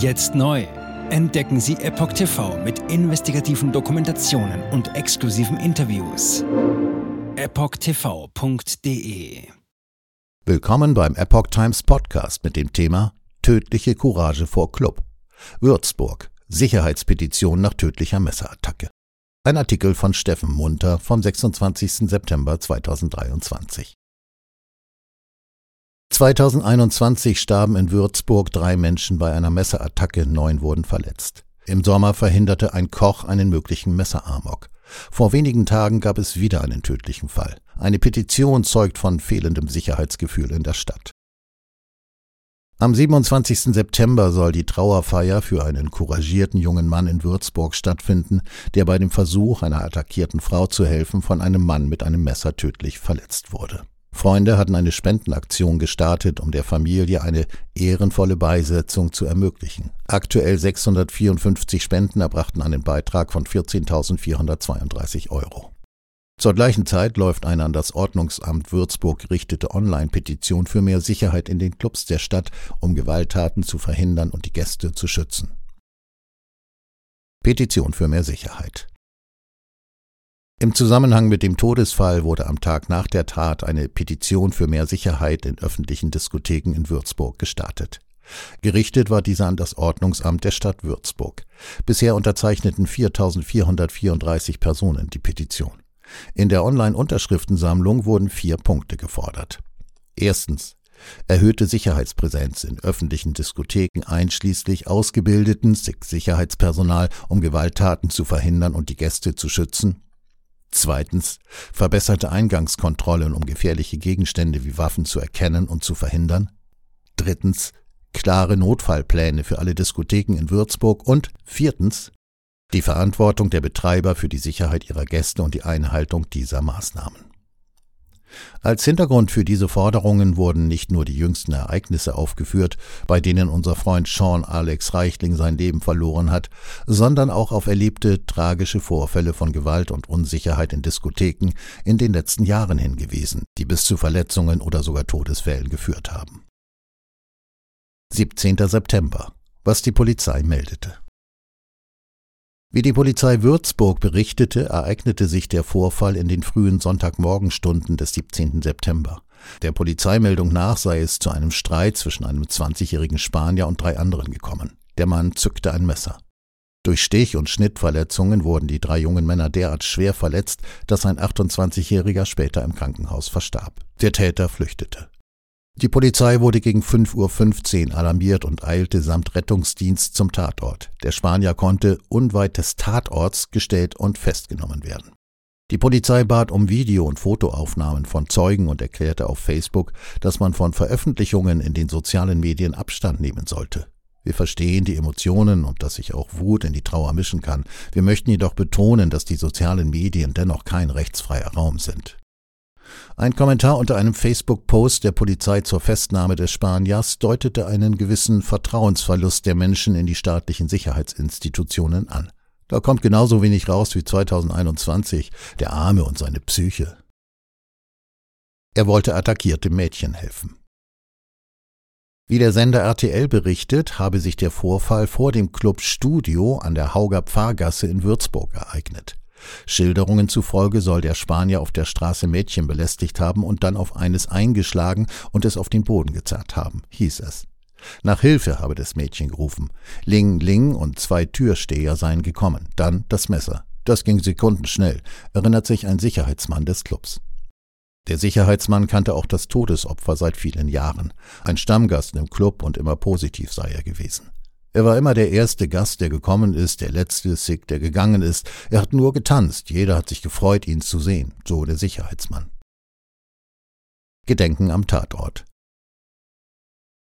Jetzt neu. Entdecken Sie Epoch TV mit investigativen Dokumentationen und exklusiven Interviews. EpochTV.de Willkommen beim Epoch Times Podcast mit dem Thema Tödliche Courage vor Club. Würzburg. Sicherheitspetition nach tödlicher Messerattacke. Ein Artikel von Steffen Munter vom 26. September 2023. 2021 starben in Würzburg drei Menschen bei einer Messerattacke, neun wurden verletzt. Im Sommer verhinderte ein Koch einen möglichen Messeramok. Vor wenigen Tagen gab es wieder einen tödlichen Fall. Eine Petition zeugt von fehlendem Sicherheitsgefühl in der Stadt. Am 27. September soll die Trauerfeier für einen couragierten jungen Mann in Würzburg stattfinden, der bei dem Versuch, einer attackierten Frau zu helfen, von einem Mann mit einem Messer tödlich verletzt wurde. Freunde hatten eine Spendenaktion gestartet, um der Familie eine ehrenvolle Beisetzung zu ermöglichen. Aktuell 654 Spenden erbrachten einen Beitrag von 14.432 Euro. Zur gleichen Zeit läuft eine an das Ordnungsamt Würzburg gerichtete Online-Petition für mehr Sicherheit in den Clubs der Stadt, um Gewalttaten zu verhindern und die Gäste zu schützen. Petition für mehr Sicherheit. Im Zusammenhang mit dem Todesfall wurde am Tag nach der Tat eine Petition für mehr Sicherheit in öffentlichen Diskotheken in Würzburg gestartet. Gerichtet war dieser an das Ordnungsamt der Stadt Würzburg. Bisher unterzeichneten 4.434 Personen die Petition. In der Online-Unterschriftensammlung wurden vier Punkte gefordert. Erstens erhöhte Sicherheitspräsenz in öffentlichen Diskotheken einschließlich ausgebildeten Sicherheitspersonal, um Gewalttaten zu verhindern und die Gäste zu schützen. Zweitens verbesserte Eingangskontrollen, um gefährliche Gegenstände wie Waffen zu erkennen und zu verhindern. Drittens klare Notfallpläne für alle Diskotheken in Würzburg und viertens die Verantwortung der Betreiber für die Sicherheit ihrer Gäste und die Einhaltung dieser Maßnahmen. Als Hintergrund für diese Forderungen wurden nicht nur die jüngsten Ereignisse aufgeführt, bei denen unser Freund Sean Alex Reichling sein Leben verloren hat, sondern auch auf erlebte tragische Vorfälle von Gewalt und Unsicherheit in Diskotheken in den letzten Jahren hingewiesen, die bis zu Verletzungen oder sogar Todesfällen geführt haben. 17. September. Was die Polizei meldete. Wie die Polizei Würzburg berichtete, ereignete sich der Vorfall in den frühen Sonntagmorgenstunden des 17. September. Der Polizeimeldung nach sei es zu einem Streit zwischen einem 20-jährigen Spanier und drei anderen gekommen. Der Mann zückte ein Messer. Durch Stich- und Schnittverletzungen wurden die drei jungen Männer derart schwer verletzt, dass ein 28-jähriger später im Krankenhaus verstarb. Der Täter flüchtete. Die Polizei wurde gegen 5.15 Uhr alarmiert und eilte samt Rettungsdienst zum Tatort. Der Spanier konnte unweit des Tatorts gestellt und festgenommen werden. Die Polizei bat um Video- und Fotoaufnahmen von Zeugen und erklärte auf Facebook, dass man von Veröffentlichungen in den sozialen Medien Abstand nehmen sollte. Wir verstehen die Emotionen und dass sich auch Wut in die Trauer mischen kann. Wir möchten jedoch betonen, dass die sozialen Medien dennoch kein rechtsfreier Raum sind. Ein Kommentar unter einem Facebook-Post der Polizei zur Festnahme des Spaniers deutete einen gewissen Vertrauensverlust der Menschen in die staatlichen Sicherheitsinstitutionen an. Da kommt genauso wenig raus wie 2021, der Arme und seine Psyche. Er wollte attackiertem Mädchen helfen. Wie der Sender RTL berichtet, habe sich der Vorfall vor dem Club Studio an der Hauger Pfarrgasse in Würzburg ereignet. Schilderungen zufolge soll der Spanier auf der Straße Mädchen belästigt haben und dann auf eines eingeschlagen und es auf den Boden gezerrt haben, hieß es. Nach Hilfe habe das Mädchen gerufen. Ling Ling und zwei Türsteher seien gekommen. Dann das Messer. Das ging sekundenschnell, erinnert sich ein Sicherheitsmann des Clubs. Der Sicherheitsmann kannte auch das Todesopfer seit vielen Jahren. Ein Stammgast im Club und immer positiv sei er gewesen. Er war immer der erste Gast, der gekommen ist, der letzte Sick, der gegangen ist. Er hat nur getanzt, jeder hat sich gefreut, ihn zu sehen, so der Sicherheitsmann. Gedenken am Tatort.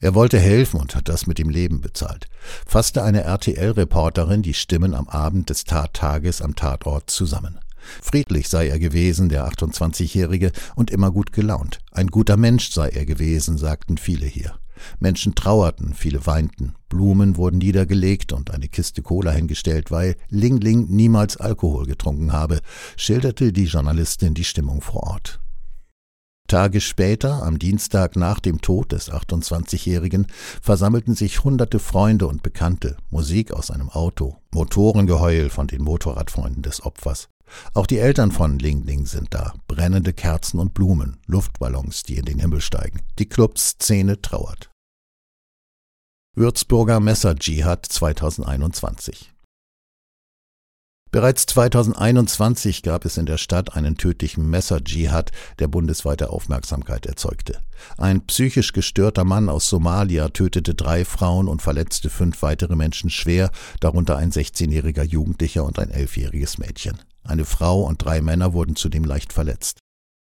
Er wollte helfen und hat das mit dem Leben bezahlt. Fasste eine RTL-Reporterin die Stimmen am Abend des Tattages am Tatort zusammen. Friedlich sei er gewesen, der 28-Jährige, und immer gut gelaunt. Ein guter Mensch sei er gewesen, sagten viele hier. Menschen trauerten, viele weinten, Blumen wurden niedergelegt und eine Kiste Cola hingestellt, weil Ling Ling niemals Alkohol getrunken habe, schilderte die Journalistin die Stimmung vor Ort. Tage später, am Dienstag nach dem Tod des 28-Jährigen, versammelten sich hunderte Freunde und Bekannte, Musik aus einem Auto, Motorengeheul von den Motorradfreunden des Opfers. Auch die Eltern von Ling Ling sind da, brennende Kerzen und Blumen, Luftballons, die in den Himmel steigen. Die Clubszene trauert. Würzburger Messer-Dschihad 2021 Bereits 2021 gab es in der Stadt einen tödlichen Messer-Dschihad, der bundesweite Aufmerksamkeit erzeugte. Ein psychisch gestörter Mann aus Somalia tötete drei Frauen und verletzte fünf weitere Menschen schwer, darunter ein 16-jähriger Jugendlicher und ein elfjähriges Mädchen. Eine Frau und drei Männer wurden zudem leicht verletzt.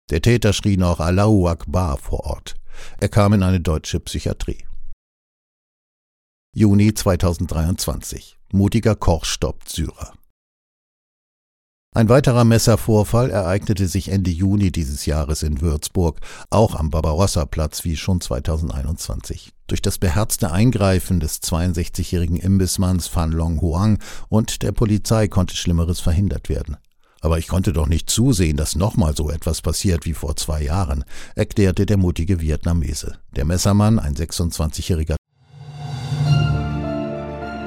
Der Täter schrie noch Allahu Akbar vor Ort. Er kam in eine deutsche Psychiatrie. Juni 2023. Mutiger Koch stoppt Syrer. Ein weiterer Messervorfall ereignete sich Ende Juni dieses Jahres in Würzburg, auch am Barbarossa-Platz wie schon 2021. Durch das beherzte Eingreifen des 62-jährigen Imbissmanns Fan Long Huang und der Polizei konnte Schlimmeres verhindert werden. Aber ich konnte doch nicht zusehen, dass nochmal so etwas passiert wie vor zwei Jahren, erklärte der mutige Vietnamese. Der Messermann, ein 26-jähriger.